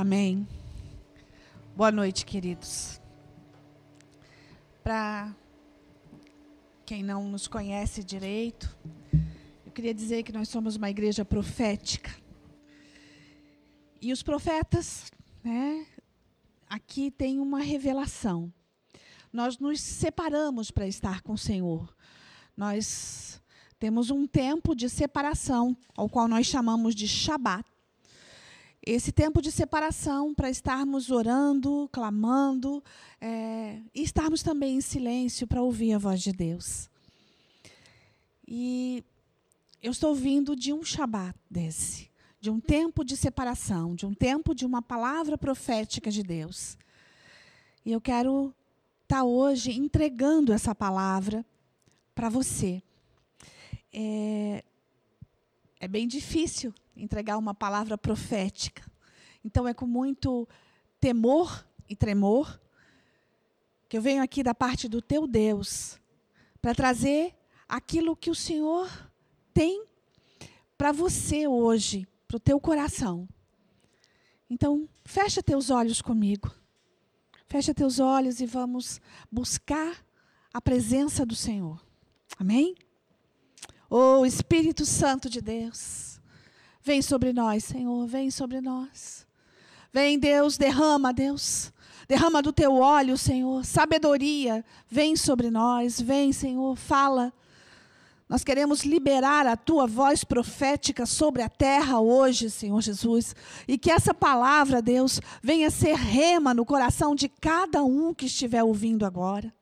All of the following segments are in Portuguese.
Amém. Boa noite, queridos. Para quem não nos conhece direito, eu queria dizer que nós somos uma igreja profética. E os profetas, né, aqui tem uma revelação. Nós nos separamos para estar com o Senhor. Nós temos um tempo de separação, ao qual nós chamamos de Shabat esse tempo de separação para estarmos orando, clamando, é, e estarmos também em silêncio para ouvir a voz de Deus. E eu estou vindo de um Shabat desse, de um tempo de separação, de um tempo de uma palavra profética de Deus. E eu quero estar tá hoje entregando essa palavra para você. É, é bem difícil entregar uma palavra profética. Então é com muito temor e tremor que eu venho aqui da parte do teu Deus para trazer aquilo que o Senhor tem para você hoje, para o teu coração. Então, fecha teus olhos comigo. Fecha teus olhos e vamos buscar a presença do Senhor. Amém? Oh, Espírito Santo de Deus, vem sobre nós, Senhor, vem sobre nós. Vem, Deus, derrama, Deus. Derrama do teu óleo, Senhor. Sabedoria, vem sobre nós. Vem, Senhor, fala. Nós queremos liberar a tua voz profética sobre a terra hoje, Senhor Jesus. E que essa palavra, Deus, venha ser rema no coração de cada um que estiver ouvindo agora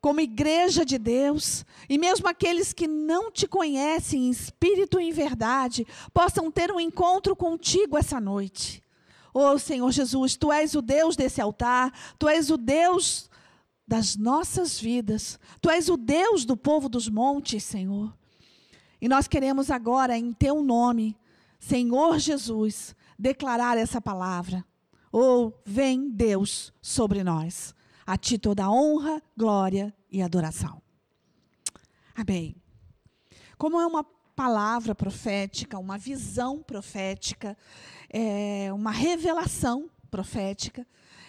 como igreja de Deus, e mesmo aqueles que não te conhecem em espírito e em verdade, possam ter um encontro contigo essa noite. Oh Senhor Jesus, tu és o Deus desse altar, tu és o Deus das nossas vidas, tu és o Deus do povo dos montes, Senhor. E nós queremos agora, em teu nome, Senhor Jesus, declarar essa palavra. Oh, vem Deus sobre nós. A ti toda honra, glória e adoração. Amém. Como é uma palavra profética, uma visão profética, é, uma revelação profética,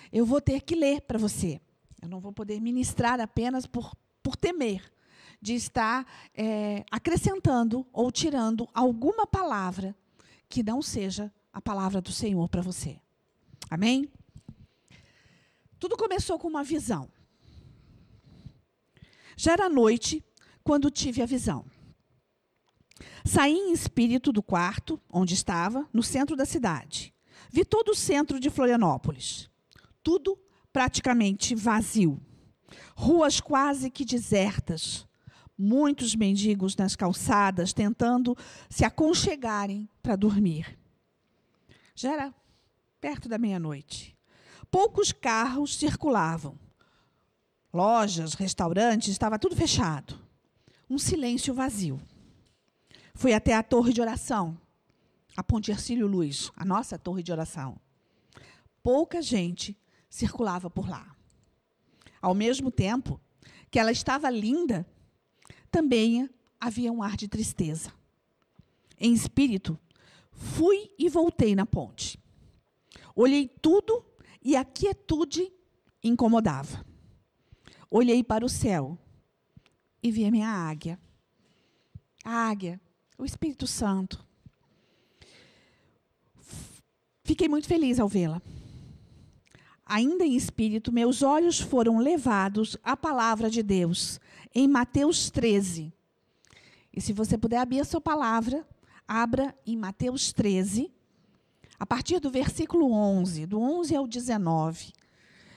eu vou ter que ler para você. Eu não vou poder ministrar apenas por, por temer de estar é, acrescentando ou tirando alguma palavra que não seja a palavra do Senhor para você. Amém? Tudo começou com uma visão. Já era noite quando tive a visão. Saí em espírito do quarto onde estava, no centro da cidade. Vi todo o centro de Florianópolis. Tudo praticamente vazio. Ruas quase que desertas. Muitos mendigos nas calçadas tentando se aconchegarem para dormir. Já era perto da meia-noite. Poucos carros circulavam. Lojas, restaurantes, estava tudo fechado. Um silêncio vazio. Fui até a torre de oração, a Ponte Ercílio Luz, a nossa torre de oração. Pouca gente circulava por lá. Ao mesmo tempo que ela estava linda, também havia um ar de tristeza. Em espírito, fui e voltei na ponte. Olhei tudo e a quietude incomodava. Olhei para o céu e vi a minha águia. A águia, o Espírito Santo. Fiquei muito feliz ao vê-la. Ainda em espírito, meus olhos foram levados à palavra de Deus, em Mateus 13. E se você puder abrir a sua palavra, abra em Mateus 13, a partir do versículo 11, do 11 ao 19.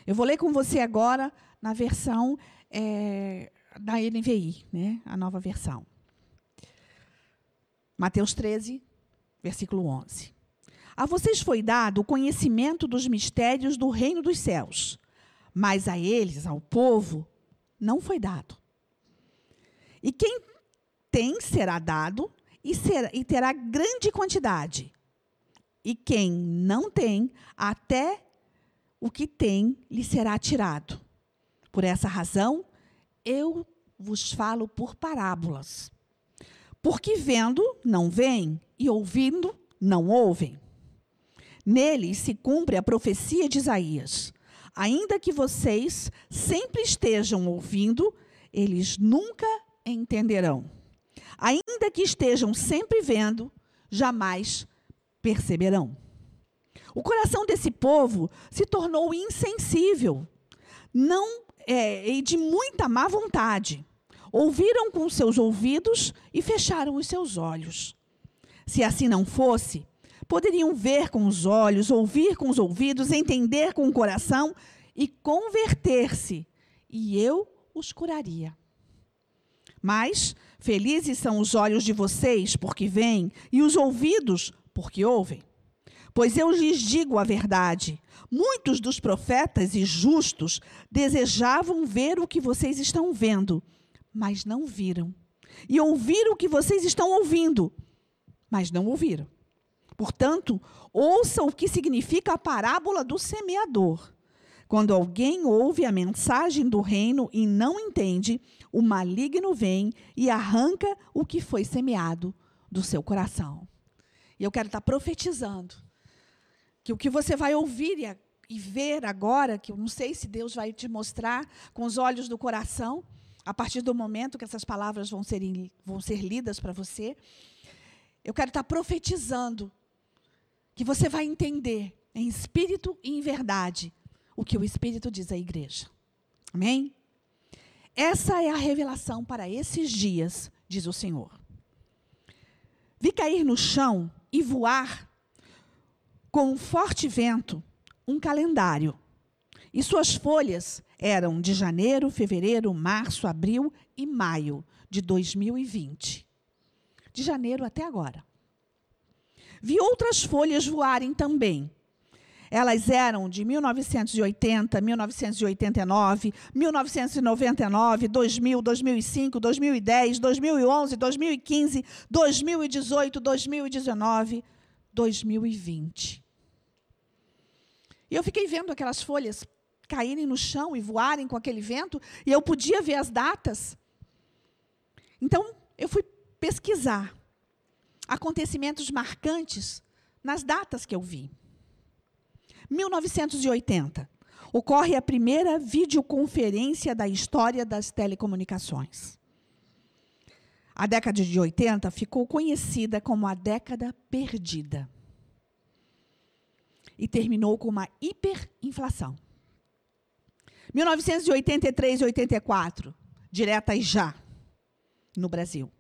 Eu vou ler com você agora na versão é, da NVI, né, a nova versão. Mateus 13, versículo 11. A vocês foi dado o conhecimento dos mistérios do reino dos céus, mas a eles, ao povo, não foi dado. E quem tem será dado e, será, e terá grande quantidade e quem não tem, até o que tem lhe será tirado. Por essa razão, eu vos falo por parábolas. Porque vendo, não veem, e ouvindo, não ouvem. Nele se cumpre a profecia de Isaías. Ainda que vocês sempre estejam ouvindo, eles nunca entenderão. Ainda que estejam sempre vendo, jamais perceberão. O coração desse povo se tornou insensível, não é, e de muita má vontade. Ouviram com seus ouvidos e fecharam os seus olhos. Se assim não fosse, poderiam ver com os olhos, ouvir com os ouvidos, entender com o coração e converter-se, e eu os curaria. Mas felizes são os olhos de vocês, porque veem, e os ouvidos, porque ouvem. Pois eu lhes digo a verdade: muitos dos profetas e justos desejavam ver o que vocês estão vendo, mas não viram. E ouvir o que vocês estão ouvindo, mas não ouviram. Portanto, ouça o que significa a parábola do semeador. Quando alguém ouve a mensagem do reino e não entende, o maligno vem e arranca o que foi semeado do seu coração. E eu quero estar profetizando que o que você vai ouvir e, ver agora, que eu não sei se Deus vai te mostrar com os olhos do coração, a partir do momento que essas palavras vão ser, vão ser lidas para você, eu quero estar profetizando que você vai entender em espírito e em verdade o que o Espírito diz à igreja. Amém? Essa é a revelação para esses dias, diz o Senhor. Vi cair no chão e voar com um forte vento um calendário. E suas folhas eram de janeiro, fevereiro, março, abril e maio de 2020. De janeiro até agora. Vi outras folhas voarem também. Elas eram de 1980, 1989, 1999, 2000, 2005, 2010, 2011, 2015, 2018, 2019, 2020. E eu fiquei vendo aquelas folhas caírem no chão e voarem com aquele vento, e eu podia ver as datas. Então, eu fui pesquisar acontecimentos marcantes nas datas que eu vi. 1980 ocorre a primeira videoconferência da história das telecomunicações. A década de 80 ficou conhecida como a década perdida. E terminou com uma hiperinflação. 1983 e 84, diretas já, no Brasil.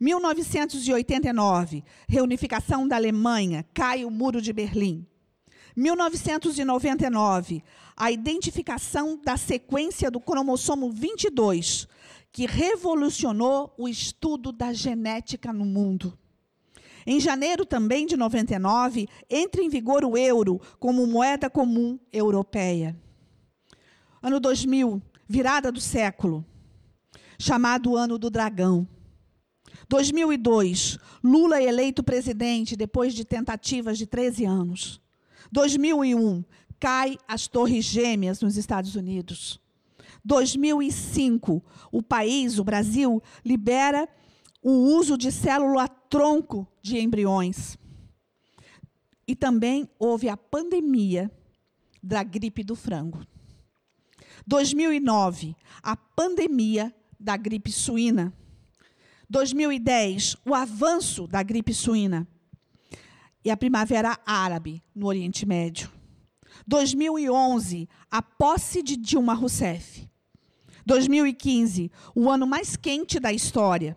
1989, reunificação da Alemanha, cai o Muro de Berlim. 1999, a identificação da sequência do cromossomo 22, que revolucionou o estudo da genética no mundo. Em janeiro também de 99, entra em vigor o euro como moeda comum europeia. Ano 2000, virada do século, chamado Ano do Dragão. 2002, Lula é eleito presidente depois de tentativas de 13 anos. 2001, cai as Torres Gêmeas nos Estados Unidos. 2005, o país, o Brasil, libera o uso de célula-tronco de embriões. E também houve a pandemia da gripe do frango. 2009, a pandemia da gripe suína. 2010, o avanço da gripe suína. E a Primavera Árabe no Oriente Médio. 2011, a posse de Dilma Rousseff. 2015, o ano mais quente da história.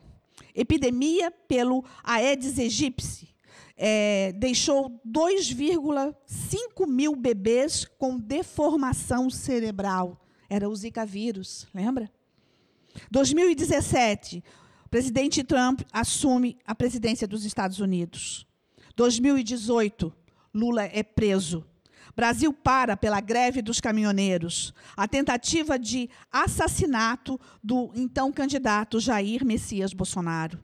Epidemia pelo Aedes aegypti. É, deixou 2,5 mil bebês com deformação cerebral. Era o Zika vírus, lembra? 2017, presidente Trump assume a presidência dos Estados Unidos. 2018, Lula é preso. Brasil para pela greve dos caminhoneiros. A tentativa de assassinato do então candidato Jair Messias Bolsonaro.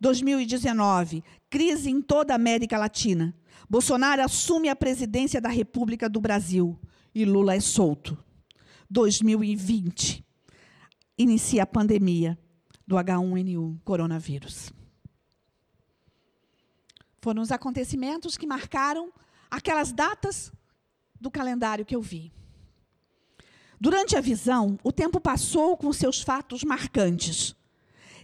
2019, crise em toda a América Latina. Bolsonaro assume a presidência da República do Brasil e Lula é solto. 2020, inicia a pandemia do H1N1 coronavírus. Foram os acontecimentos que marcaram aquelas datas do calendário que eu vi. Durante a visão, o tempo passou com seus fatos marcantes.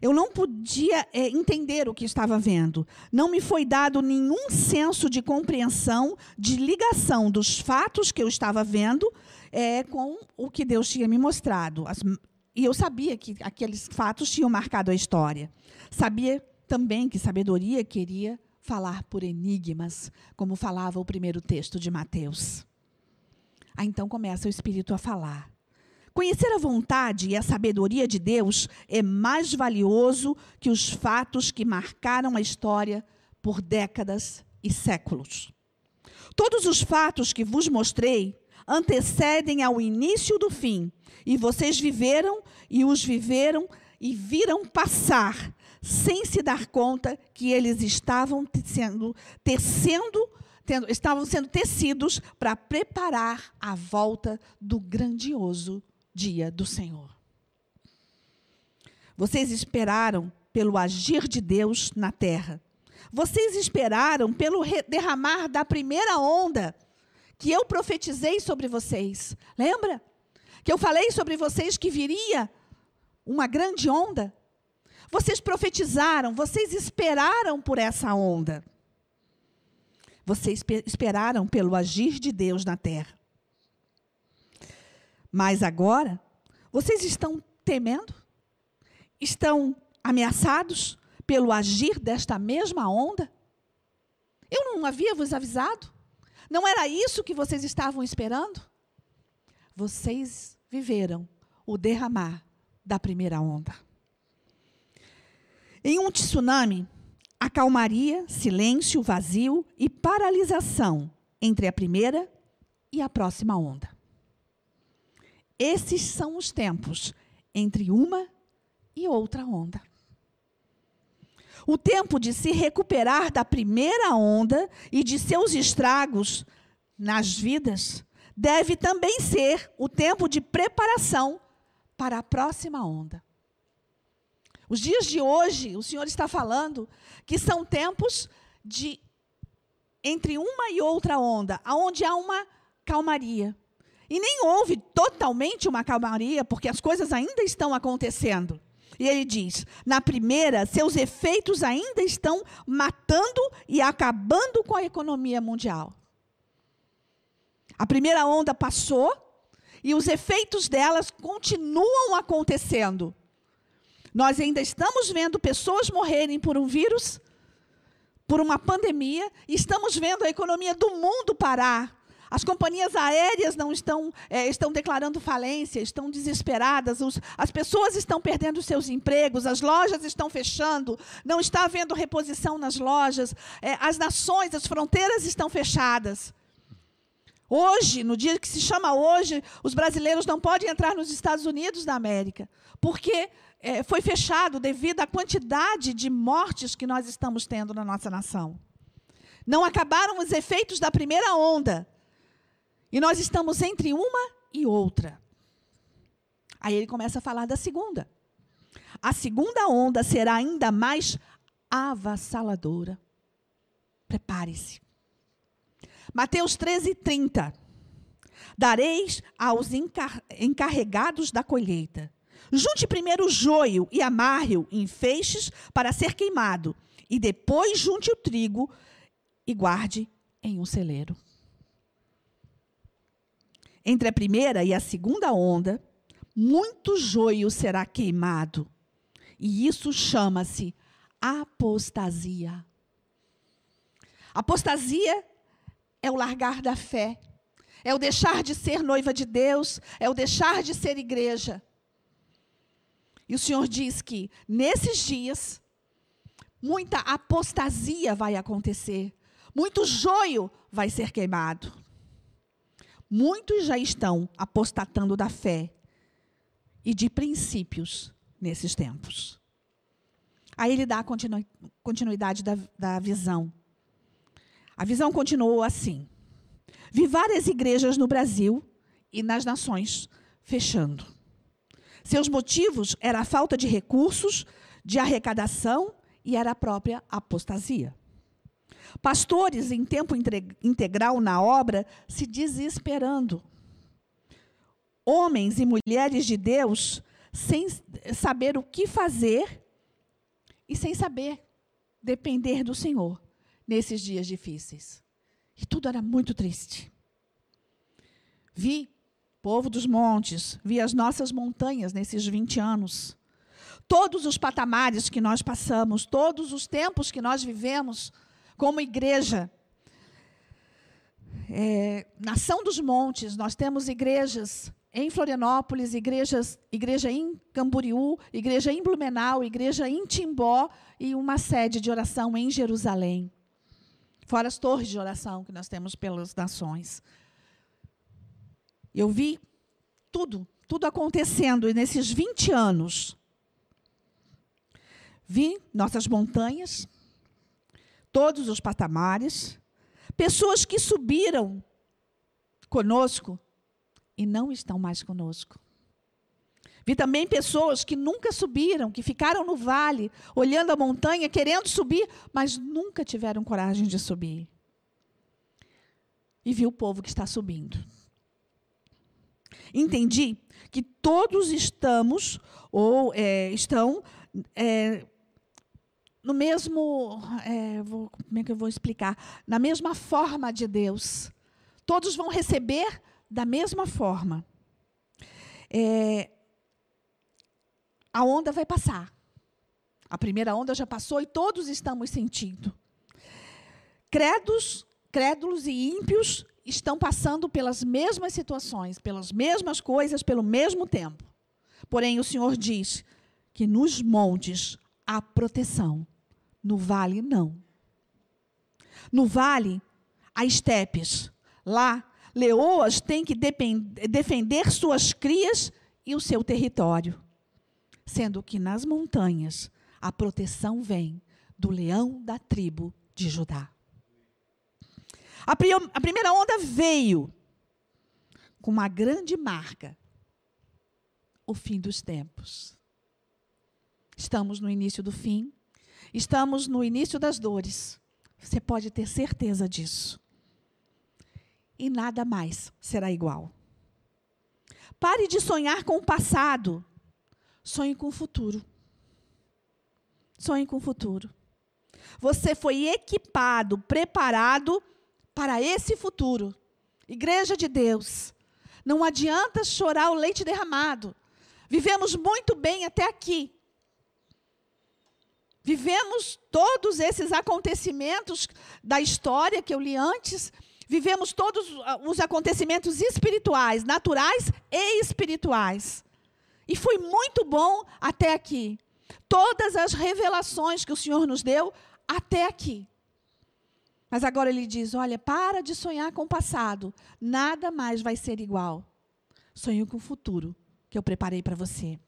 Eu não podia é, entender o que estava vendo. Não me foi dado nenhum senso de compreensão, de ligação dos fatos que eu estava vendo é, com o que Deus tinha me mostrado. As, e eu sabia que aqueles fatos tinham marcado a história. Sabia também que sabedoria queria falar por enigmas, como falava o primeiro texto de Mateus. Aí então começa o Espírito a falar. Conhecer a vontade e a sabedoria de Deus é mais valioso que os fatos que marcaram a história por décadas e séculos. Todos os fatos que vos mostrei antecedem ao início do fim, e vocês viveram e os viveram e viram passar, sem se dar conta que eles estavam sendo tecendo, tendo, estavam sendo tecidos para preparar a volta do grandioso dia do Senhor. Vocês esperaram pelo agir de Deus na terra. Vocês esperaram pelo derramar da primeira onda que eu profetizei sobre vocês. Lembra? Que eu falei sobre vocês que viria uma grande onda. Vocês profetizaram, vocês esperaram por essa onda. Vocês esperaram pelo agir de Deus na terra. Mas agora, vocês estão temendo? Estão ameaçados pelo agir desta mesma onda? Eu não havia vos avisado? Não era isso que vocês estavam esperando? Vocês viveram o derramar da primeira onda. Em um tsunami, a calmaria, silêncio, vazio e paralisação entre a primeira e a próxima onda. Esses são os tempos entre uma e outra onda. O tempo de se recuperar da primeira onda e de seus estragos nas vidas deve também ser o tempo de preparação para a próxima onda. Os dias de hoje, o Senhor está falando que são tempos de entre uma e outra onda, aonde há uma calmaria. E nem houve totalmente uma calmaria, porque as coisas ainda estão acontecendo. E ele diz: na primeira, seus efeitos ainda estão matando e acabando com a economia mundial. A primeira onda passou e os efeitos delas continuam acontecendo. Nós ainda estamos vendo pessoas morrerem por um vírus, por uma pandemia, e estamos vendo a economia do mundo parar as companhias aéreas não estão, é, estão declarando falência, estão desesperadas, os, as pessoas estão perdendo seus empregos, as lojas estão fechando, não está havendo reposição nas lojas, é, as nações, as fronteiras estão fechadas. Hoje, no dia que se chama hoje, os brasileiros não podem entrar nos Estados Unidos da América, porque é, foi fechado devido à quantidade de mortes que nós estamos tendo na nossa nação. Não acabaram os efeitos da primeira onda. E nós estamos entre uma e outra. Aí ele começa a falar da segunda. A segunda onda será ainda mais avassaladora. Prepare-se. Mateus 13, 30. Dareis aos encarregados da colheita. Junte primeiro o joio e amarre-o em feixes para ser queimado, e depois junte o trigo e guarde em um celeiro. Entre a primeira e a segunda onda, muito joio será queimado. E isso chama-se apostasia. Apostasia é o largar da fé, é o deixar de ser noiva de Deus, é o deixar de ser igreja. E o Senhor diz que nesses dias, muita apostasia vai acontecer, muito joio vai ser queimado. Muitos já estão apostatando da fé e de princípios nesses tempos. Aí ele dá a continu continuidade da, da visão. A visão continuou assim: Vi várias igrejas no Brasil e nas nações fechando. Seus motivos era a falta de recursos, de arrecadação e era a própria apostasia. Pastores em tempo integral na obra se desesperando. Homens e mulheres de Deus sem saber o que fazer e sem saber depender do Senhor nesses dias difíceis. E tudo era muito triste. Vi povo dos montes, vi as nossas montanhas nesses 20 anos. Todos os patamares que nós passamos, todos os tempos que nós vivemos como igreja. É, Nação dos Montes, nós temos igrejas em Florianópolis, igrejas, igreja em Camboriú, igreja em Blumenau, igreja em Timbó e uma sede de oração em Jerusalém. Fora as torres de oração que nós temos pelas nações. Eu vi tudo, tudo acontecendo nesses 20 anos. Vi nossas montanhas, todos os patamares, pessoas que subiram conosco e não estão mais conosco. Vi também pessoas que nunca subiram, que ficaram no vale, olhando a montanha, querendo subir, mas nunca tiveram coragem de subir. E vi o povo que está subindo entendi que todos estamos, ou é, estão, é, no mesmo. É, vou, como é que eu vou explicar? Na mesma forma de Deus. Todos vão receber da mesma forma. É, a onda vai passar. A primeira onda já passou e todos estamos sentindo. Credos, crédulos e ímpios estão passando pelas mesmas situações, pelas mesmas coisas, pelo mesmo tempo. Porém, o Senhor diz que nos montes há proteção, no vale não. No vale há estepes. Lá, leoas têm que defender suas crias e o seu território. Sendo que nas montanhas a proteção vem do leão da tribo de Judá. A, a primeira onda veio com uma grande marca: o fim dos tempos. Estamos no início do fim, estamos no início das dores. Você pode ter certeza disso. E nada mais será igual. Pare de sonhar com o passado. Sonhe com o futuro. Sonhe com o futuro. Você foi equipado, preparado para esse futuro. Igreja de Deus, não adianta chorar o leite derramado. Vivemos muito bem até aqui. Vivemos todos esses acontecimentos da história que eu li antes. Vivemos todos ah, os acontecimentos espirituais, naturais e espirituais. E foi muito bom até aqui. Todas as revelações que o Senhor nos deu até aqui. Mas agora ele diz: olha, para de sonhar com o passado, nada mais vai ser igual. Sonho com o futuro que eu preparei para você.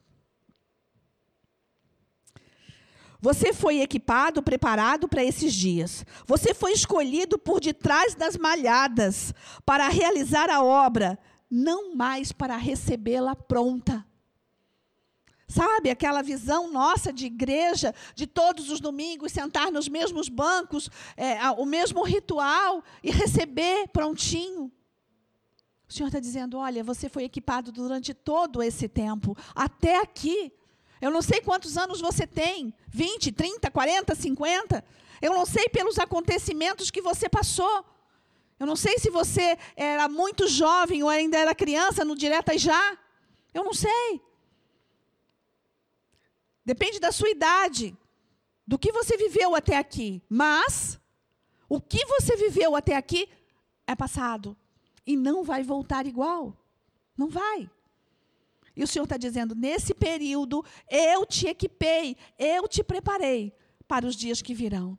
Você foi equipado, preparado para esses dias. Você foi escolhido por detrás das malhadas para realizar a obra, não mais para recebê-la pronta. Sabe, aquela visão nossa de igreja, de todos os domingos sentar nos mesmos bancos, é, o mesmo ritual e receber prontinho. O Senhor está dizendo: olha, você foi equipado durante todo esse tempo, até aqui. Eu não sei quantos anos você tem 20, 30, 40, 50. Eu não sei pelos acontecimentos que você passou. Eu não sei se você era muito jovem ou ainda era criança no Direta Já. Eu não sei. Depende da sua idade, do que você viveu até aqui. Mas o que você viveu até aqui é passado e não vai voltar igual. Não vai. E o Senhor está dizendo: nesse período, eu te equipei, eu te preparei para os dias que virão.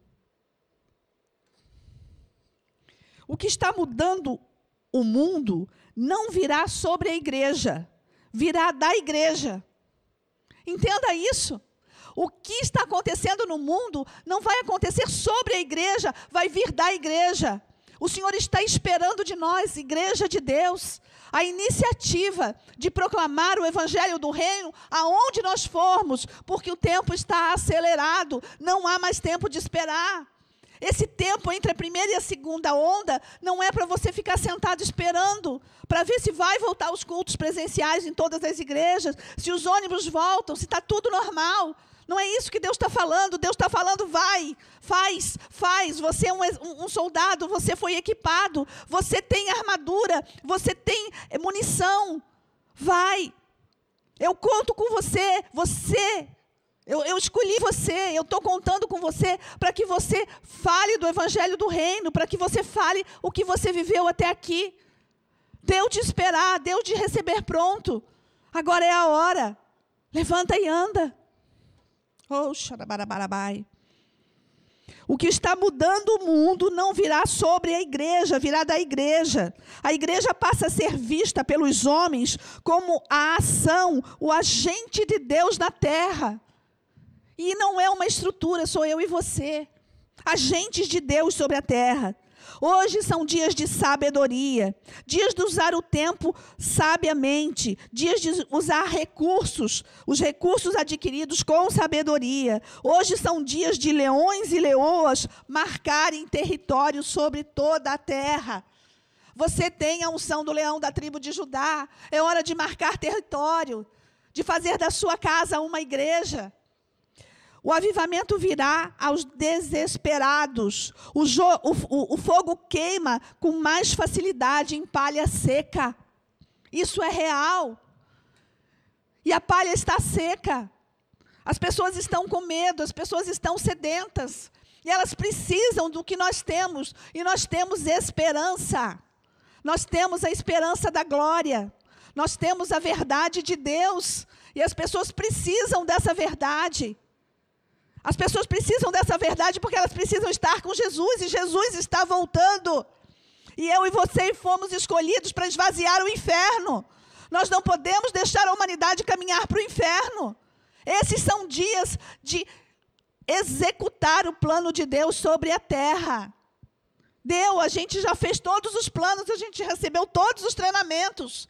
O que está mudando o mundo não virá sobre a igreja, virá da igreja. Entenda isso. O que está acontecendo no mundo não vai acontecer sobre a igreja, vai vir da igreja. O Senhor está esperando de nós, igreja de Deus, a iniciativa de proclamar o evangelho do reino aonde nós formos, porque o tempo está acelerado, não há mais tempo de esperar. Esse tempo entre a primeira e a segunda onda não é para você ficar sentado esperando para ver se vai voltar os cultos presenciais em todas as igrejas, se os ônibus voltam, se está tudo normal. Não é isso que Deus está falando. Deus está falando, vai, faz, faz. Você é um, um, soldado, você foi equipado, você tem armadura, você tem munição. Vai. Eu conto com você, você eu, eu, escolhi você, eu estou contando com você para que você fale do Evangelho do Reino, para que você fale o que você viveu até aqui. Deu de esperar, deu de receber pronto. Agora é a hora. Levanta e anda. Oh, xarabarabai. O que está mudando o mundo não virá sobre a igreja, virá da igreja. A igreja passa a ser vista pelos homens como a ação, o agente de Deus na terra. E não é uma estrutura, sou eu e você, agentes de Deus sobre a terra. Hoje são dias de sabedoria, dias de usar o tempo sabiamente, dias de usar recursos, os recursos adquiridos com sabedoria. Hoje são dias de leões e leoas marcarem território sobre toda a terra. Você tem a unção do leão da tribo de Judá, é hora de marcar território, de fazer da sua casa uma igreja. O avivamento virá aos desesperados. O, o, o, fogo queima com mais facilidade em palha seca. Isso é real. E a palha está seca. As pessoas estão com medo, as pessoas estão sedentas. E elas precisam do que nós temos. E nós temos esperança. Nós temos a esperança da glória. Nós temos a verdade de Deus. E as pessoas precisam dessa verdade. As pessoas precisam dessa verdade porque elas precisam estar com Jesus e Jesus está voltando. E eu e você fomos escolhidos para esvaziar o inferno. Nós não podemos deixar a humanidade caminhar para o inferno. Esses são dias de executar o plano de Deus sobre a terra. Deu, a gente já fez todos os planos, a gente recebeu todos os treinamentos.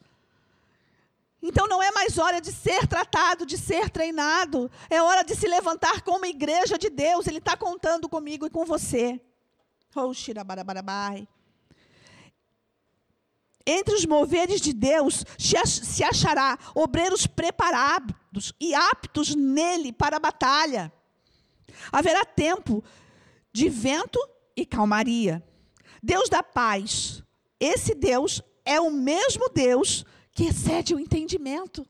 Então não é mais hora de ser tratado, de ser treinado. É hora de se levantar como igreja de Deus. Ele está contando comigo e com você. Oh, Entre os moveres de Deus se achará obreiros preparados e aptos nele para a batalha. Haverá tempo de vento e calmaria. Deus da paz. Esse Deus é o mesmo Deus que excede o entendimento.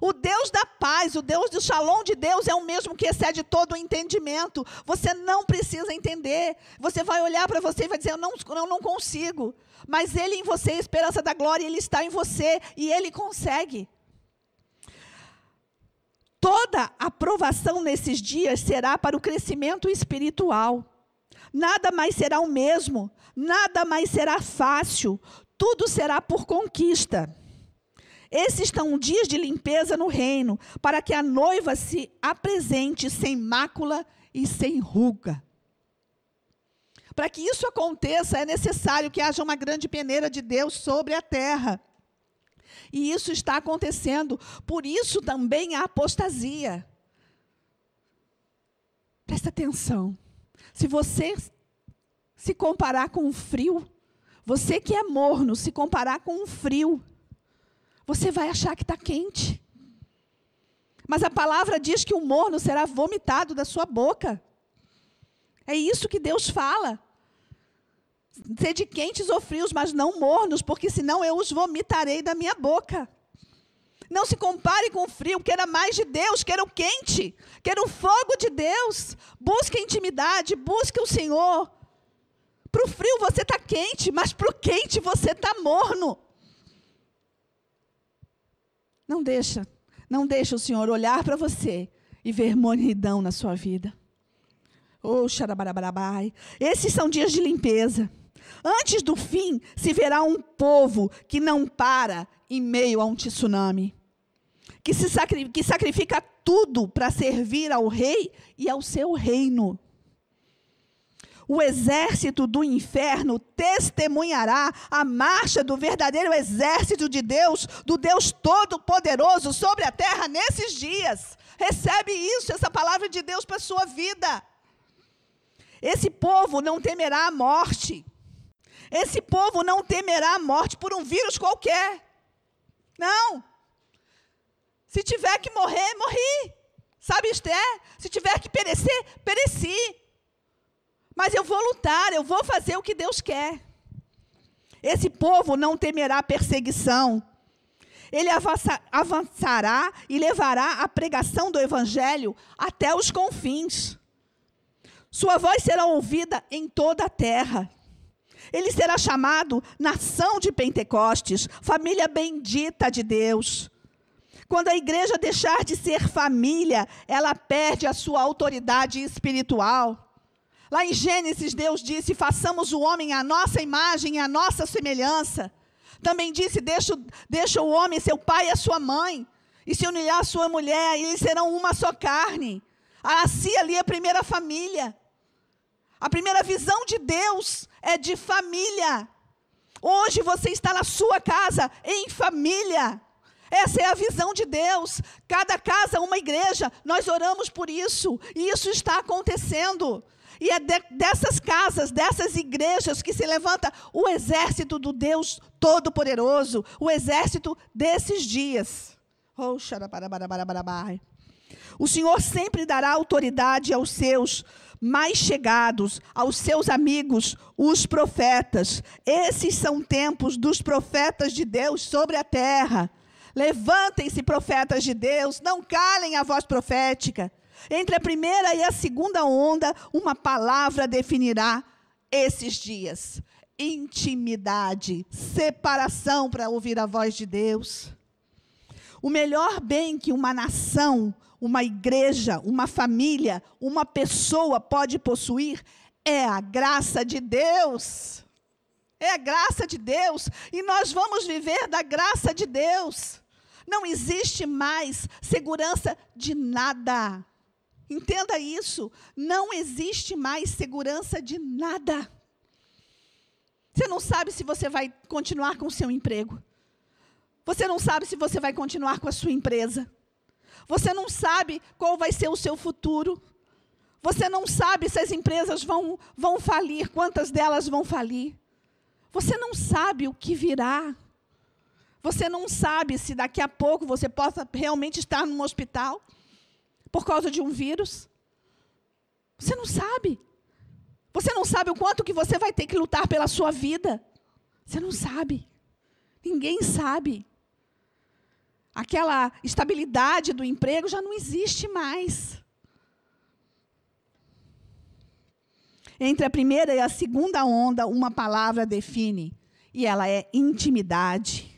O Deus da paz, o Deus do shalom de Deus é o mesmo que excede todo o entendimento. Você não precisa entender. Você vai olhar para você e vai dizer: Eu não, eu não consigo. Mas Ele em você, a esperança da glória, Ele está em você e Ele consegue. Toda aprovação nesses dias será para o crescimento espiritual. Nada mais será o mesmo, nada mais será fácil, tudo será por conquista. Esses são dias de limpeza no reino, para que a noiva se apresente sem mácula e sem ruga. Para que isso aconteça, é necessário que haja uma grande peneira de Deus sobre a terra. E isso está acontecendo. Por isso também a apostasia. Presta atenção. Se você se comparar com o frio, você que é morno, se comparar com o frio, você vai achar que está quente. Mas a palavra diz que o morno será vomitado da sua boca. É isso que Deus fala. Sede quentes ou frios, mas não mornos, porque senão eu os vomitarei da minha boca. Não se compare com o frio, queira mais de Deus, queira o quente, queira o fogo de Deus. Busque a intimidade, busque o Senhor. Para o frio você está quente, mas para o quente você está morno. Não deixa, não deixa o Senhor olhar para você e ver mornidão na sua vida. Oh, xarabarabai. Esses são dias de limpeza. Antes do fim, se verá um povo que não para em meio a um tsunami. Que, se sacri que sacrifica tudo para servir ao rei e ao seu reino o exército do inferno testemunhará a marcha do verdadeiro exército de Deus, do Deus Todo-Poderoso sobre a terra nesses dias. Recebe isso, essa palavra de Deus para a sua vida. Esse povo não temerá a morte. Esse povo não temerá a morte por um vírus qualquer. Não. Se tiver que morrer, morri. Sabe, Esther? Se tiver que perecer, pereci. Mas eu vou lutar, eu vou fazer o que Deus quer. Esse povo não temerá perseguição. Ele avançará e levará a pregação do evangelho até os confins. Sua voz será ouvida em toda a terra. Ele será chamado nação de Pentecostes, família bendita de Deus. Quando a igreja deixar de ser família, ela perde a sua autoridade espiritual. Lá em Gênesis, Deus disse: façamos o homem à nossa imagem e à nossa semelhança. Também disse: deixa, deixa o homem, seu pai e a sua mãe, e se unirá a sua mulher, e eles serão uma só carne. Assim ali a primeira família. A primeira visão de Deus é de família. Hoje você está na sua casa em família. Essa é a visão de Deus. Cada casa, uma igreja. Nós oramos por isso. E isso está acontecendo. E é de, dessas casas, dessas igrejas que se levanta o exército do Deus Todo-Poderoso, o exército desses dias. Oh, o Senhor sempre dará autoridade aos seus mais chegados, aos seus amigos, os profetas. Esses são tempos dos profetas de Deus sobre a terra. Levantem-se, profetas de Deus, não calem a voz profética. Entre a primeira e a segunda onda, uma palavra definirá esses dias: intimidade, separação para ouvir a voz de Deus. O melhor bem que uma nação, uma igreja, uma família, uma pessoa pode possuir é a graça de Deus. É a graça de Deus. E nós vamos viver da graça de Deus. Não existe mais segurança de nada. Entenda isso. Não existe mais segurança de nada. Você não sabe se você vai continuar com o seu emprego. Você não sabe se você vai continuar com a sua empresa. Você não sabe qual vai ser o seu futuro. Você não sabe se as empresas vão, vão falir, quantas delas vão falir. Você não sabe o que virá. Você não sabe se daqui a pouco você possa realmente estar num hospital por causa de um vírus. Você não sabe. Você não sabe o quanto que você vai ter que lutar pela sua vida. Você não sabe. Ninguém sabe. Aquela estabilidade do emprego já não existe mais. Entre a primeira e a segunda onda, uma palavra define, e ela é intimidade.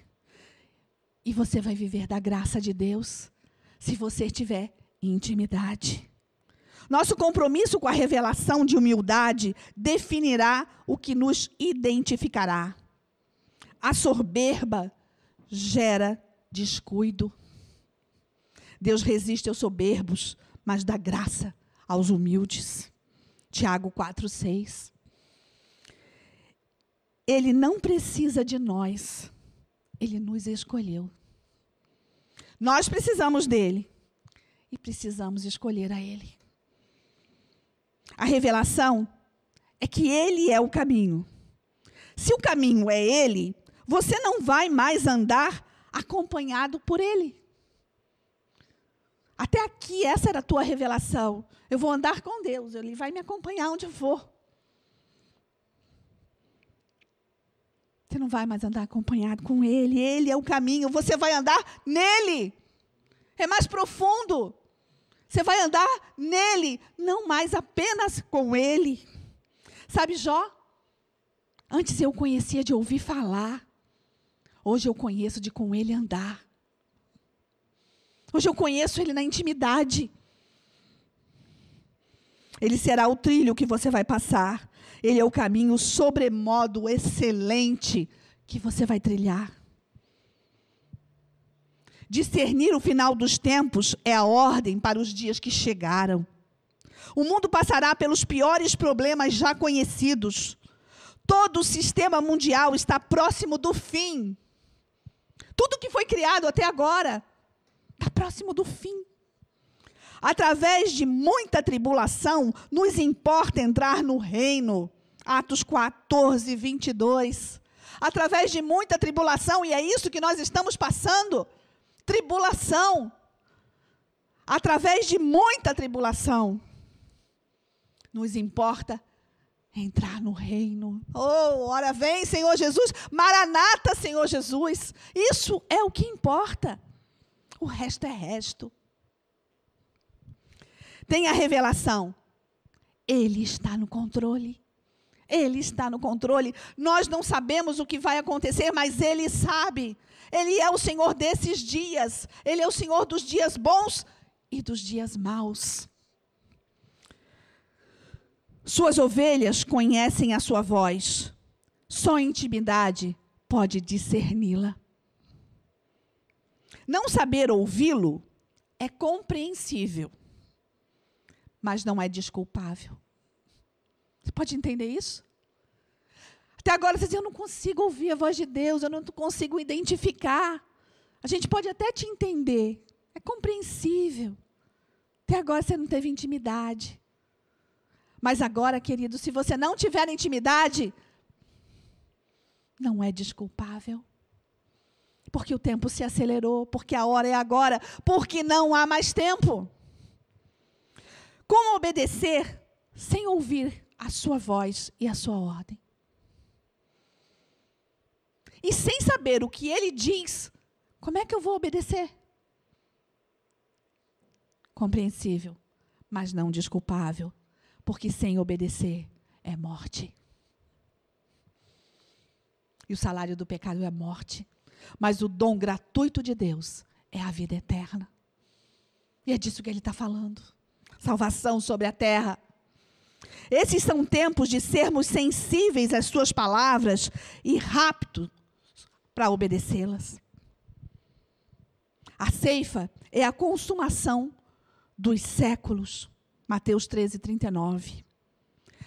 E você vai viver da graça de Deus se você tiver intimidade. Nosso compromisso com a revelação de humildade definirá o que nos identificará. A soberba gera descuido. Deus resiste aos soberbos, mas dá graça aos humildes. Tiago 4:6. Ele não precisa de nós ele nos escolheu. Nós precisamos dele e precisamos escolher a ele. A revelação é que ele é o caminho. Se o caminho é ele, você não vai mais andar acompanhado por ele. Até aqui, essa era a tua revelação. Eu vou andar com Deus, ele vai me acompanhar onde eu for. Você não vai mais andar acompanhado com Ele, Ele é o caminho, você vai andar nele. É mais profundo. Você vai andar nele, não mais apenas com Ele. Sabe, Jó? Antes eu conhecia de ouvir falar, hoje eu conheço de com Ele andar. Hoje eu conheço Ele na intimidade. Ele será o trilho que você vai passar. Ele é o caminho sobremodo excelente que você vai trilhar. Discernir o final dos tempos é a ordem para os dias que chegaram. O mundo passará pelos piores problemas já conhecidos. Todo o sistema mundial está próximo do fim. Tudo que foi criado até agora está próximo do fim. através de muita tribulação, nos importa entrar no reino. Atos 14, 22. Através de muita tribulação, e é isso que nós estamos passando tribulação. Através de muita tribulação, nos importa entrar no reino. Oh, ora vem, Senhor Jesus. Maranata, Senhor Jesus. Isso é o que importa. O resto é resto. Tem a revelação. Ele está no controle. Ele está no controle. Nós não sabemos o que vai acontecer, mas Ele sabe. Ele é o Senhor desses dias. Ele é o Senhor dos dias bons e dos dias maus. Suas ovelhas conhecem a sua voz. Só intimidade pode discerni-la. Não saber ouvi-lo é compreensível, mas não é desculpável. Você pode entender isso? Até agora você diz, eu não consigo ouvir a voz de Deus, eu não consigo identificar. A gente pode até te entender, é compreensível. Até agora você não teve intimidade. Mas agora, querido, se você não tiver intimidade, não é desculpável. Porque o tempo se acelerou, porque a hora é agora, porque não há mais tempo. Como obedecer sem ouvir a sua voz e a sua ordem? E sem saber o que ele diz, como é que eu vou obedecer? Compreensível, mas não desculpável porque sem obedecer é morte. E o salário do pecado é morte. Mas o dom gratuito de Deus é a vida eterna. E é disso que ele está falando. Salvação sobre a terra. Esses são tempos de sermos sensíveis às suas palavras e rápidos para obedecê-las. A ceifa é a consumação dos séculos. Mateus 13, 39.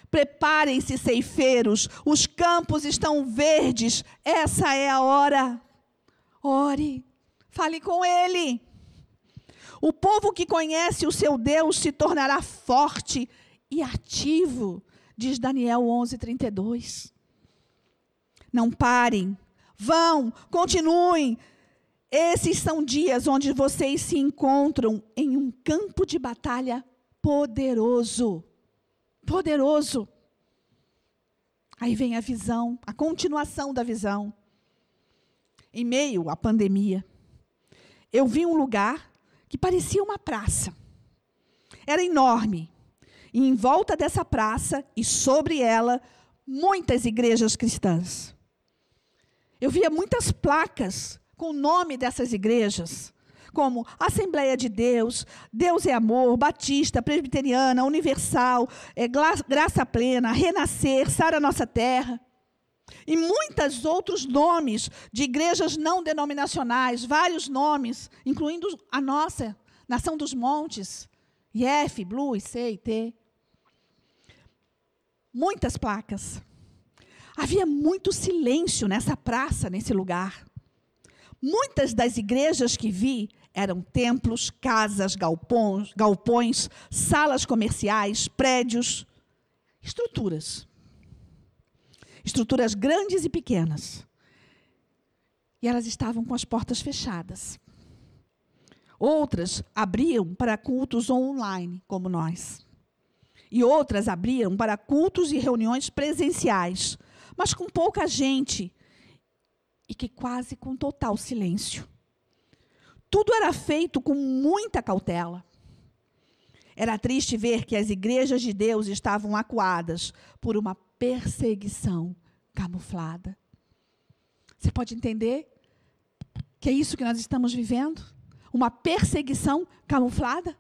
Preparem-se, ceifeiros, os campos estão verdes, essa é a hora. Ore, fale com Ele. O povo que conhece o seu Deus se tornará forte e ativo, diz Daniel 11, 32. Não parem, vão, continuem. Esses são dias onde vocês se encontram em um campo de batalha poderoso. Poderoso. Aí vem a visão, a continuação da visão. Em meio à pandemia, eu vi um lugar que parecia uma praça. Era enorme. E em volta dessa praça e sobre ela, muitas igrejas cristãs. Eu via muitas placas com o nome dessas igrejas como Assembleia de Deus, Deus é Amor, Batista, Presbiteriana, Universal, é, Graça Plena, Renascer, Sara Nossa Terra. E muitos outros nomes de igrejas não denominacionais, vários nomes, incluindo a nossa, Nação dos Montes, IF, Blue, C T. Muitas placas. Havia muito silêncio nessa praça, nesse lugar. Muitas das igrejas que vi eram templos, casas, galpões, galpões, salas comerciais, prédios, estruturas. Estruturas grandes e pequenas. E elas estavam com as portas fechadas. Outras abriam para cultos online, como nós. E outras abriam para cultos e reuniões presenciais, mas com pouca gente e que quase com total silêncio. Tudo era feito com muita cautela. Era triste ver que as igrejas de Deus estavam acuadas por uma perseguição camuflada. Você pode entender que é isso que nós estamos vivendo? Uma perseguição camuflada?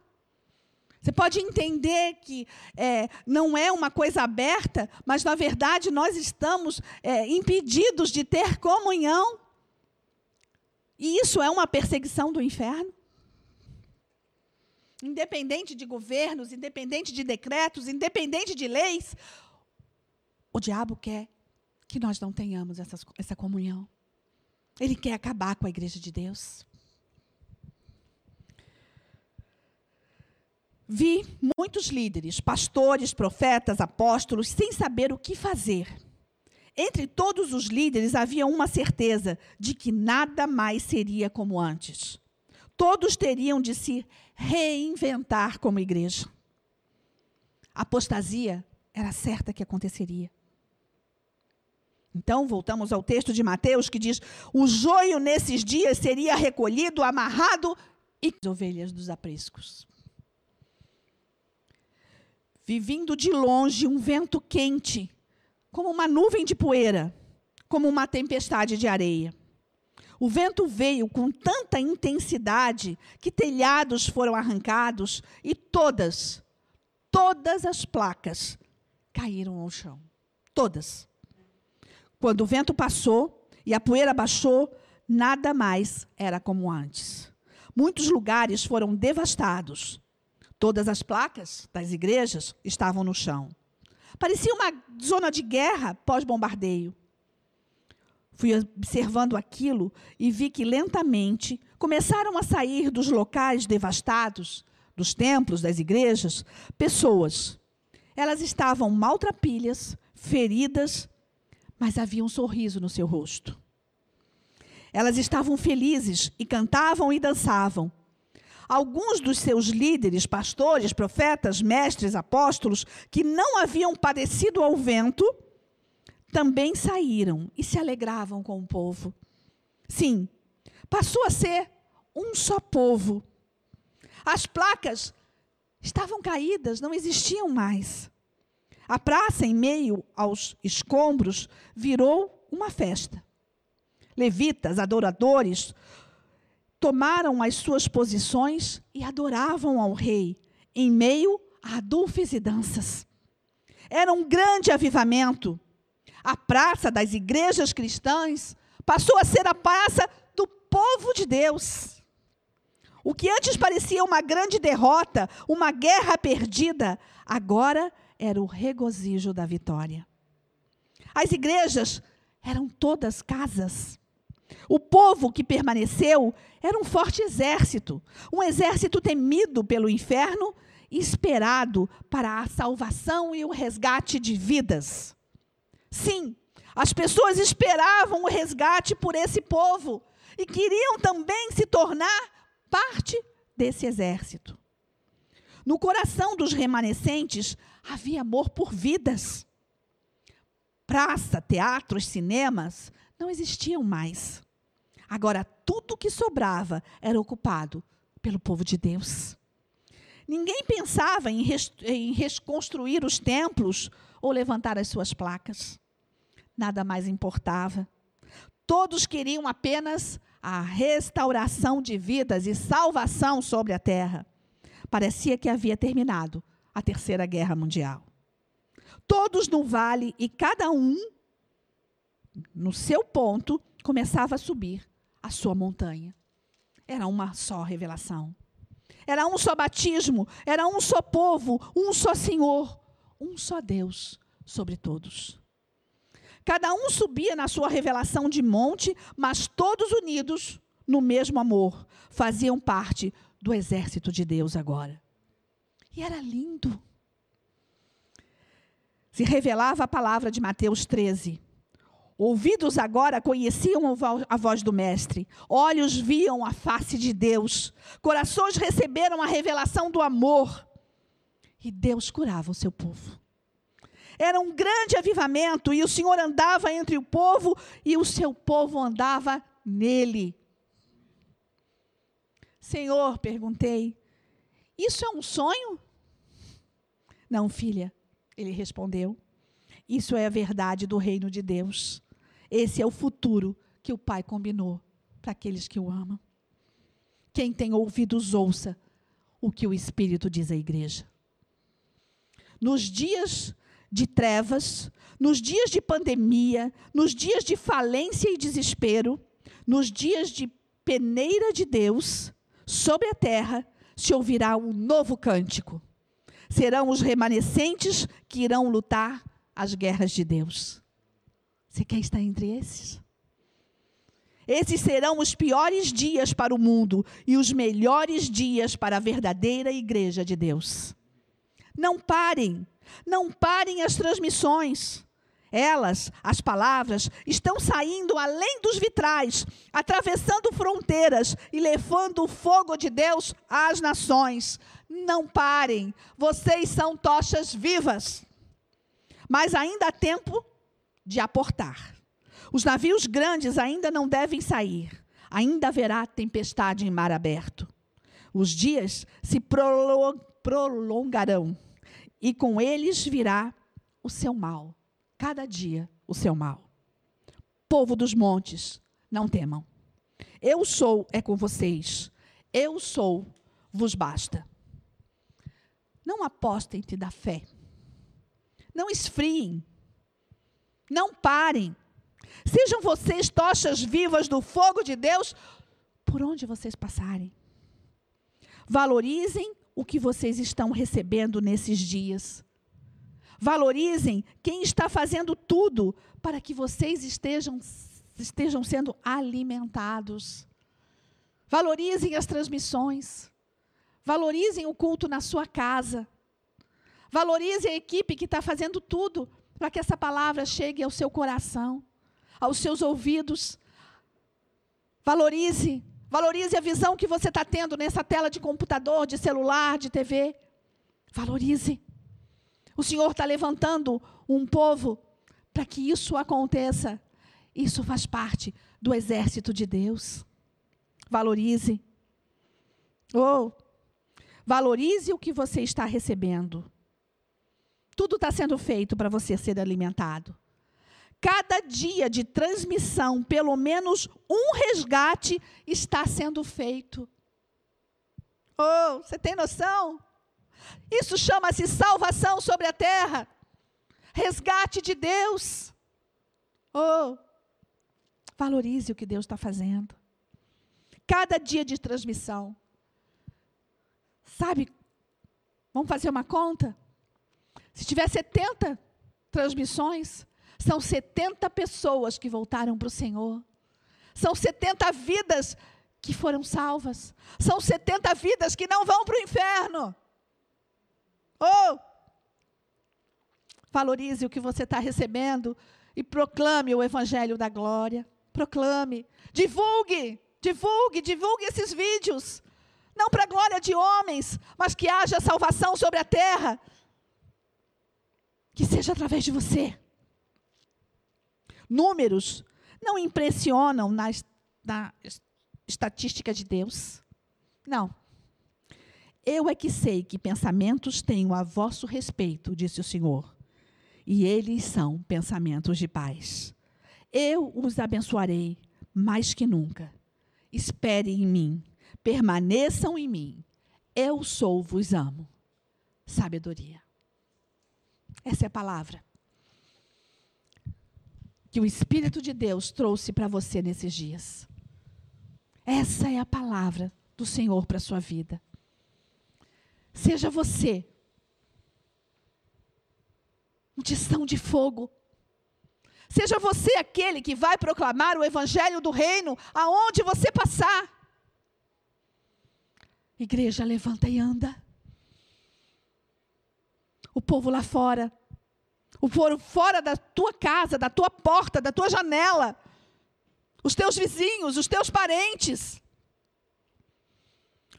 Você pode entender que é, não é uma coisa aberta, mas na verdade nós estamos é, impedidos de ter comunhão e isso é uma perseguição do inferno? Independente de governos, independente de decretos, independente de leis, o diabo quer que nós não tenhamos essa, essa comunhão. Ele quer acabar com a igreja de Deus. Vi muitos líderes, pastores, profetas, apóstolos, sem saber o que fazer. Entre todos os líderes havia uma certeza de que nada mais seria como antes. Todos teriam de se reinventar como igreja. A apostasia era certa que aconteceria. Então, voltamos ao texto de Mateus que diz: o joio nesses dias seria recolhido, amarrado e as ovelhas dos apriscos. Vivindo de longe um vento quente, como uma nuvem de poeira, como uma tempestade de areia. O vento veio com tanta intensidade que telhados foram arrancados e todas, todas as placas caíram ao chão. Todas. Quando o vento passou e a poeira baixou, nada mais era como antes. Muitos lugares foram devastados. Todas as placas das igrejas estavam no chão. Parecia uma zona de guerra pós-bombardeio. Fui observando aquilo e vi que lentamente começaram a sair dos locais devastados, dos templos, das igrejas, pessoas. Elas estavam maltrapilhas, feridas, mas havia um sorriso no seu rosto. Elas estavam felizes e cantavam e dançavam. Alguns dos seus líderes, pastores, profetas, mestres, apóstolos, que não haviam padecido ao vento, também saíram e se alegravam com o povo. Sim, passou a ser um só povo. As placas estavam caídas, não existiam mais. A praça, em meio aos escombros, virou uma festa. Levitas, adoradores, tomaram as suas posições e adoravam ao rei, em meio a adufes e danças. Era um grande avivamento a praça das igrejas cristãs passou a ser a praça do povo de Deus. O que antes parecia uma grande derrota, uma guerra perdida, agora era o regozijo da vitória. As igrejas eram todas casas. O povo que permaneceu era um forte exército, um exército temido pelo inferno esperado para a salvação e o resgate de vidas. Sim, as pessoas esperavam o resgate por esse povo e queriam também se tornar parte desse exército. No coração dos remanescentes havia amor por vidas. Praça, teatros, cinemas não existiam mais. Agora, tudo que sobrava era ocupado pelo povo de Deus. Ninguém pensava em, em reconstruir os templos ou levantar as suas placas nada mais importava. Todos queriam apenas a restauração de vidas e salvação sobre a terra. Parecia que havia terminado a Terceira Guerra Mundial. Todos no vale e cada um, no seu ponto, começava a subir a sua montanha. Era uma só revelação. Era um só batismo, era um só povo, um só Senhor, um só Deus sobre todos. Cada um subia na sua revelação de monte, mas todos unidos no mesmo amor, faziam parte do exército de Deus agora. E era lindo. Se revelava a palavra de Mateus 13. Ouvidos agora conheciam a voz do Mestre, olhos viam a face de Deus, corações receberam a revelação do amor, e Deus curava o seu povo. Era um grande avivamento e o Senhor andava entre o povo e o seu povo andava nele. Senhor, perguntei, isso é um sonho? Não, filha, ele respondeu. Isso é a verdade do reino de Deus. Esse é o futuro que o Pai combinou para aqueles que o amam. Quem tem ouvidos, ouça o que o Espírito diz à igreja. Nos dias de trevas, nos dias de pandemia, nos dias de falência e desespero, nos dias de peneira de Deus, sobre a terra se ouvirá um novo cântico. Serão os remanescentes que irão lutar as guerras de Deus. Você quer estar entre esses? Esses serão os piores dias para o mundo e os melhores dias para a verdadeira igreja de Deus. Não parem, não parem as transmissões. Elas, as palavras, estão saindo além dos vitrais, atravessando fronteiras e levando o fogo de Deus às nações. Não parem, vocês são tochas vivas. Mas ainda há tempo de aportar. Os navios grandes ainda não devem sair. Ainda haverá tempestade em mar aberto. Os dias se prolongarão e com eles virá o seu mal. Cada dia o seu mal. Povo dos montes, não temam. Eu sou é com vocês. Eu sou vos basta. Não apostem-te da fé. Não esfriem. Não parem. Sejam vocês tochas vivas do fogo de Deus por onde vocês passarem. Valorizem o que vocês estão recebendo nesses dias. Valorizem quem está fazendo tudo para que vocês estejam, estejam sendo alimentados. Valorizem as transmissões. Valorizem o culto na sua casa. Valorizem a equipe que está fazendo tudo para que essa palavra chegue ao seu coração aos seus ouvidos. Valorize, valorize a visão que você está tendo nessa tela de computador, de celular, de TV. Valorize. O Senhor está levantando um povo para que isso aconteça. Isso faz parte do exército de Deus. Valorize. Oh, valorize o que você está recebendo. Tudo está sendo feito para você ser alimentado cada dia de transmissão, pelo menos um resgate está sendo feito. Oh, você tem noção? Isso chama-se salvação sobre a terra. Resgate de Deus. Oh, valorize o que Deus está fazendo. Cada dia de transmissão. Sabe, vamos fazer uma conta? Se tiver 70 transmissões, são 70 pessoas que voltaram para o Senhor. São 70 vidas que foram salvas. São 70 vidas que não vão para o inferno. Oh! Valorize o que você está recebendo e proclame o Evangelho da Glória. Proclame. Divulgue, divulgue, divulgue esses vídeos. Não para a glória de homens, mas que haja salvação sobre a terra. Que seja através de você. Números não impressionam na, na estatística de Deus. Não. Eu é que sei que pensamentos tenho a vosso respeito, disse o Senhor, e eles são pensamentos de paz. Eu os abençoarei mais que nunca. Esperem em mim, permaneçam em mim. Eu sou, vos amo. Sabedoria. Essa é a palavra que o Espírito de Deus trouxe para você nesses dias. Essa é a palavra do Senhor para a sua vida. Seja você um tistão de fogo. Seja você aquele que vai proclamar o evangelho do reino aonde você passar. Igreja, levanta e anda. O povo lá fora o foro fora da tua casa, da tua porta, da tua janela, os teus vizinhos, os teus parentes,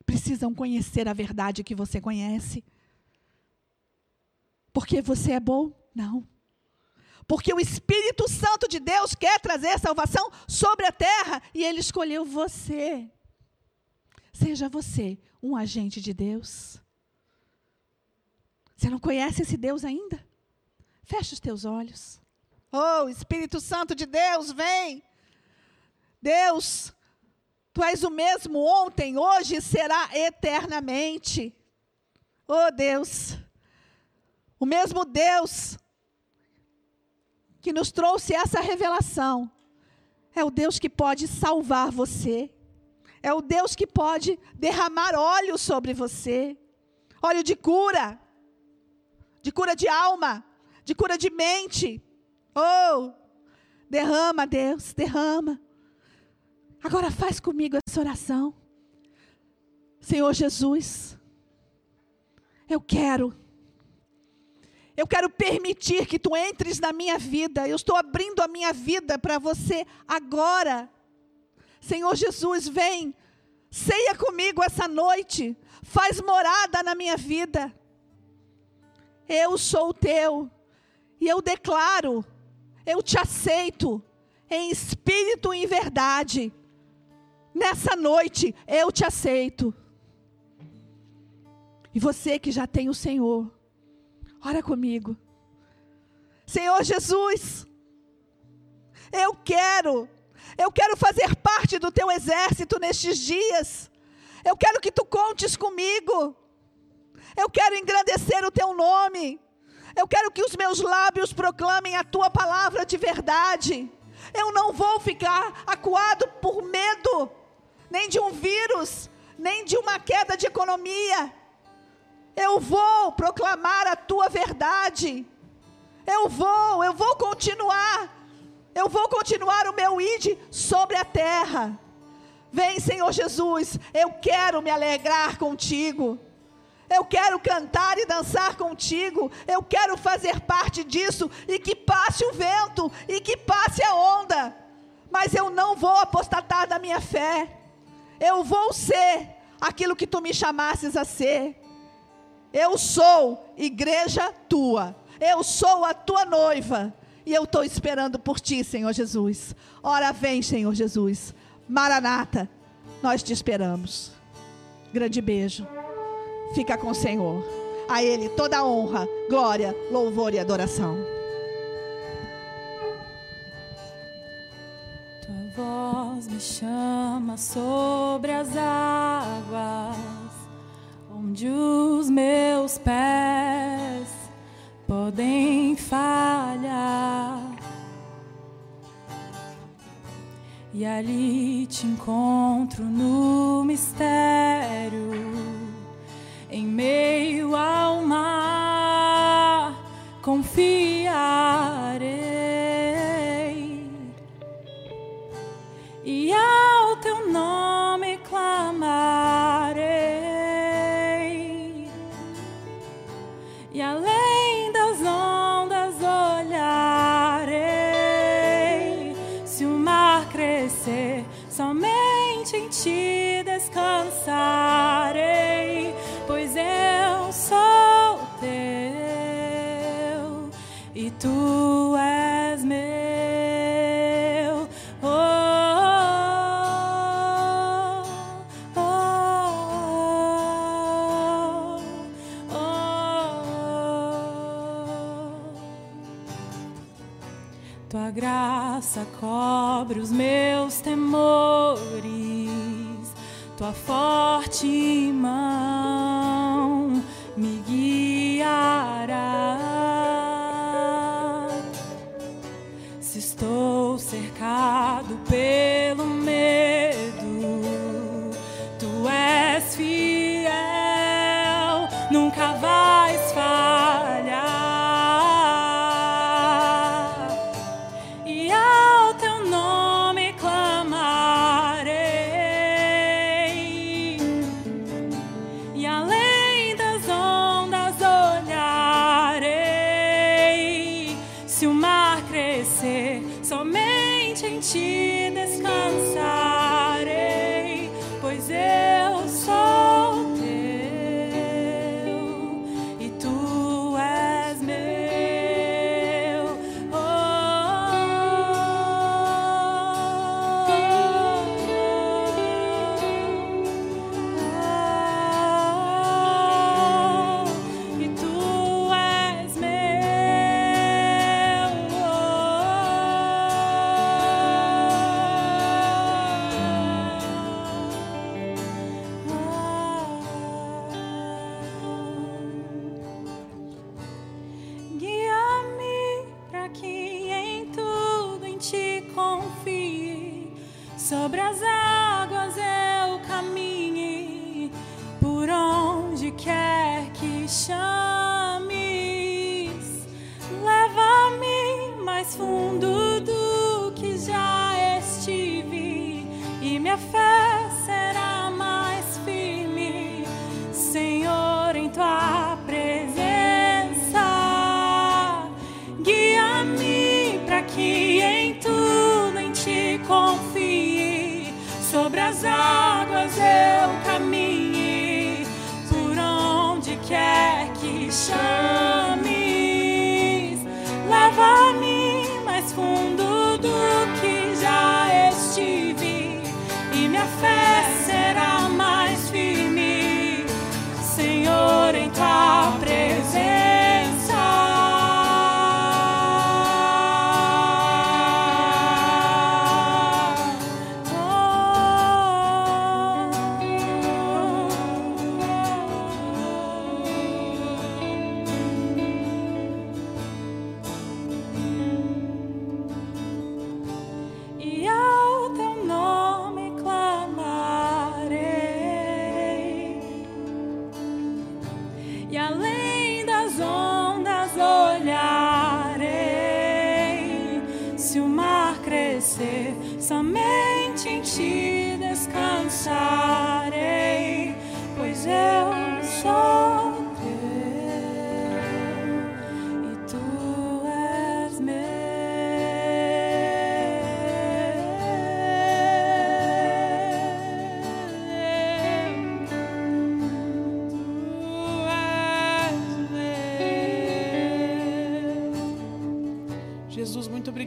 precisam conhecer a verdade que você conhece. Porque você é bom? Não. Porque o Espírito Santo de Deus quer trazer salvação sobre a terra e ele escolheu você. Seja você um agente de Deus. Você não conhece esse Deus ainda? Feche os teus olhos. Oh, Espírito Santo de Deus, vem. Deus, tu és o mesmo ontem, hoje será eternamente. Oh, Deus. O mesmo Deus que nos trouxe essa revelação é o Deus que pode salvar você. É o Deus que pode derramar óleo sobre você. Óleo de cura. De cura de alma de cura de mente. Oh, derrama, Deus, derrama. Agora faz comigo essa oração. Senhor Jesus, eu quero. Eu quero permitir que tu entres na minha vida. Eu estou abrindo a minha vida para você agora. Senhor Jesus, vem. Ceia comigo essa noite. Faz morada na minha vida. Eu sou teu. E eu declaro, eu te aceito em espírito e em verdade. Nessa noite eu te aceito. E você que já tem o Senhor, ora comigo. Senhor Jesus, eu quero, eu quero fazer parte do teu exército nestes dias. Eu quero que tu contes comigo. Eu quero engrandecer o teu nome. Eu quero que os meus lábios proclamem a tua palavra de verdade. Eu não vou ficar acuado por medo nem de um vírus, nem de uma queda de economia. Eu vou proclamar a tua verdade. Eu vou, eu vou continuar. Eu vou continuar o meu id sobre a terra. Vem, Senhor Jesus, eu quero me alegrar contigo. Eu quero cantar e dançar contigo. Eu quero fazer parte disso e que passe o vento e que passe a onda. Mas eu não vou apostatar da minha fé. Eu vou ser aquilo que tu me chamasses a ser. Eu sou igreja tua. Eu sou a tua noiva. E eu estou esperando por ti, Senhor Jesus. Ora, vem, Senhor Jesus. Maranata, nós te esperamos. Grande beijo. Fica com o Senhor. A Ele toda honra, glória, louvor e adoração. voz me chama sobre as águas, onde os meus pés podem falhar. E ali te encontro no mistério, em meio ao mar, confiarei.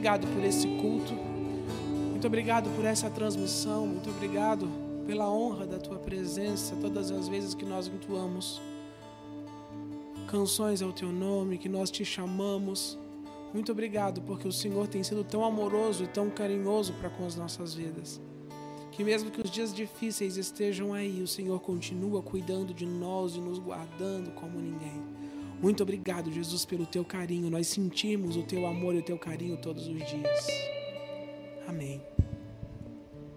Obrigado por esse culto. Muito obrigado por essa transmissão. Muito obrigado pela honra da tua presença todas as vezes que nós entoamos canções ao teu nome, que nós te chamamos. Muito obrigado porque o Senhor tem sido tão amoroso e tão carinhoso para com as nossas vidas. Que mesmo que os dias difíceis estejam aí, o Senhor continua cuidando de nós e nos guardando como ninguém. Muito obrigado, Jesus, pelo teu carinho. Nós sentimos o teu amor e o teu carinho todos os dias. Amém.